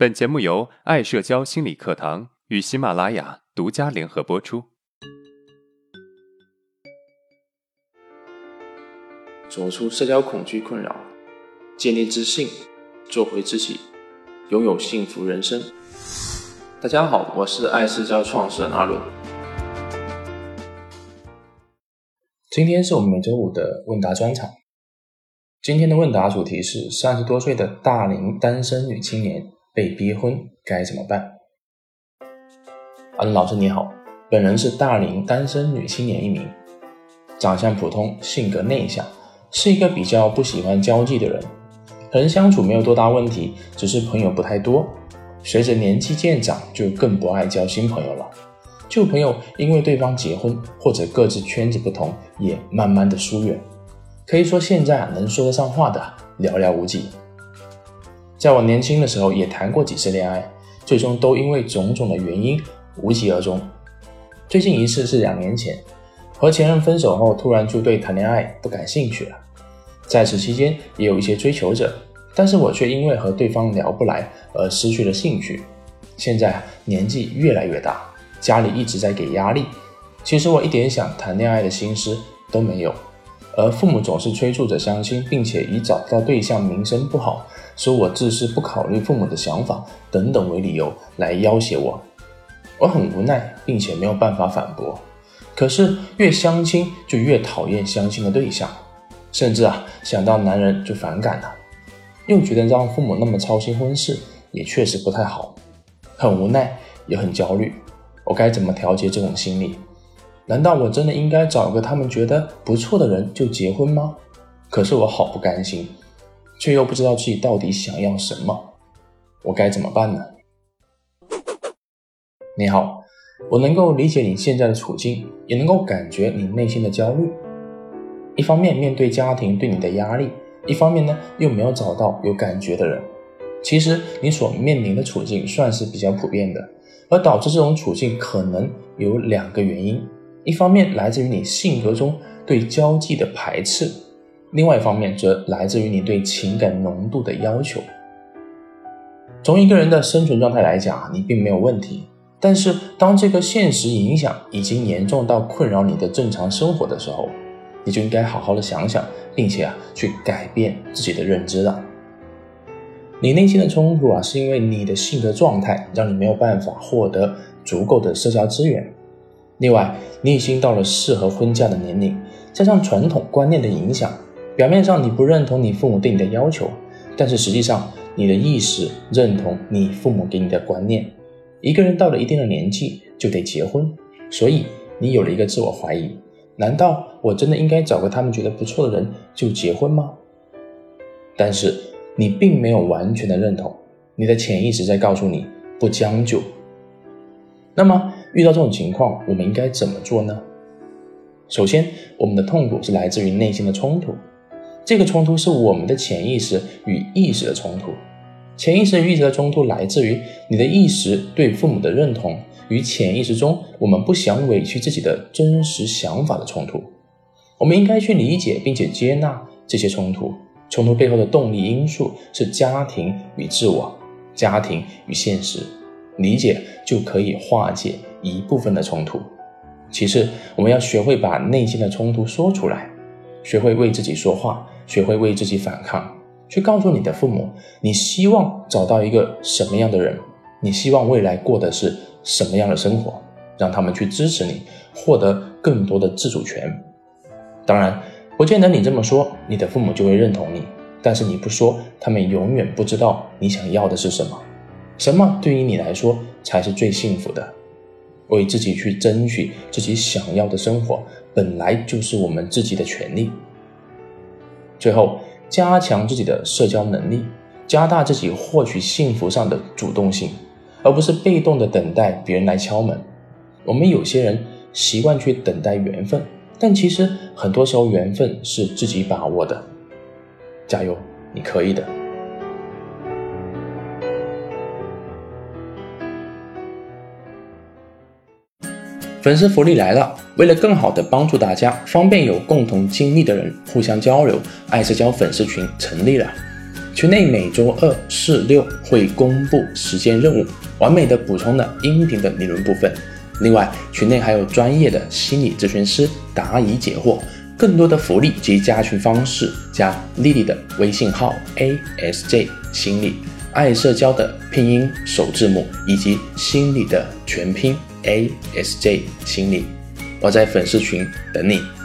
本节目由爱社交心理课堂与喜马拉雅独家联合播出。走出社交恐惧困扰，建立自信，做回自己，拥有幸福人生。大家好，我是爱社交创始人阿伦。今天是我们每周五的问答专场。今天的问答主题是：三十多岁的大龄单身女青年被逼婚该怎么办？嗯老师你好，本人是大龄单身女青年一名，长相普通，性格内向，是一个比较不喜欢交际的人，和人相处没有多大问题，只是朋友不太多。随着年纪渐长，就更不爱交新朋友了。旧朋友因为对方结婚或者各自圈子不同，也慢慢的疏远。可以说，现在，能说得上话的寥寥无几。在我年轻的时候，也谈过几次恋爱，最终都因为种种的原因无疾而终。最近一次是两年前，和前任分手后，突然就对谈恋爱不感兴趣了。在此期间，也有一些追求者，但是我却因为和对方聊不来而失去了兴趣。现在年纪越来越大，家里一直在给压力，其实我一点想谈恋爱的心思都没有。而父母总是催促着相亲，并且以找不到对象、名声不好、说我自私、不考虑父母的想法等等为理由来要挟我。我很无奈，并且没有办法反驳。可是越相亲就越讨厌相亲的对象，甚至啊想到男人就反感了，又觉得让父母那么操心婚事也确实不太好，很无奈也很焦虑。我该怎么调节这种心理？难道我真的应该找个他们觉得不错的人就结婚吗？可是我好不甘心，却又不知道自己到底想要什么，我该怎么办呢？你好，我能够理解你现在的处境，也能够感觉你内心的焦虑。一方面面对家庭对你的压力，一方面呢又没有找到有感觉的人。其实你所面临的处境算是比较普遍的，而导致这种处境可能有两个原因。一方面来自于你性格中对交际的排斥，另外一方面则来自于你对情感浓度的要求。从一个人的生存状态来讲，你并没有问题。但是当这个现实影响已经严重到困扰你的正常生活的时候，你就应该好好的想想，并且啊去改变自己的认知了。你内心的冲突啊，是因为你的性格状态让你没有办法获得足够的社交资源。另外，你已经到了适合婚嫁的年龄，加上传统观念的影响，表面上你不认同你父母对你的要求，但是实际上你的意识认同你父母给你的观念。一个人到了一定的年纪就得结婚，所以你有了一个自我怀疑：难道我真的应该找个他们觉得不错的人就结婚吗？但是你并没有完全的认同，你的潜意识在告诉你不将就。那么。遇到这种情况，我们应该怎么做呢？首先，我们的痛苦是来自于内心的冲突，这个冲突是我们的潜意识与意识的冲突。潜意识与意识的冲突来自于你的意识对父母的认同与潜意识中我们不想委屈自己的真实想法的冲突。我们应该去理解并且接纳这些冲突。冲突背后的动力因素是家庭与自我，家庭与现实。理解就可以化解。一部分的冲突。其次，我们要学会把内心的冲突说出来，学会为自己说话，学会为自己反抗，去告诉你的父母，你希望找到一个什么样的人，你希望未来过的是什么样的生活，让他们去支持你，获得更多的自主权。当然，不见得你这么说，你的父母就会认同你。但是你不说，他们永远不知道你想要的是什么，什么对于你来说才是最幸福的。为自己去争取自己想要的生活，本来就是我们自己的权利。最后，加强自己的社交能力，加大自己获取幸福上的主动性，而不是被动的等待别人来敲门。我们有些人习惯去等待缘分，但其实很多时候缘分是自己把握的。加油，你可以的。粉丝福利来了！为了更好的帮助大家，方便有共同经历的人互相交流，爱社交粉丝群成立了。群内每周二、四、六会公布实践任务，完美的补充了音频的理论部分。另外，群内还有专业的心理咨询师答疑解惑。更多的福利及加群方式，加丽丽的微信号 a s j 心理爱社交的拼音首字母以及心理的全拼 a s j 心理。我在粉丝群等你。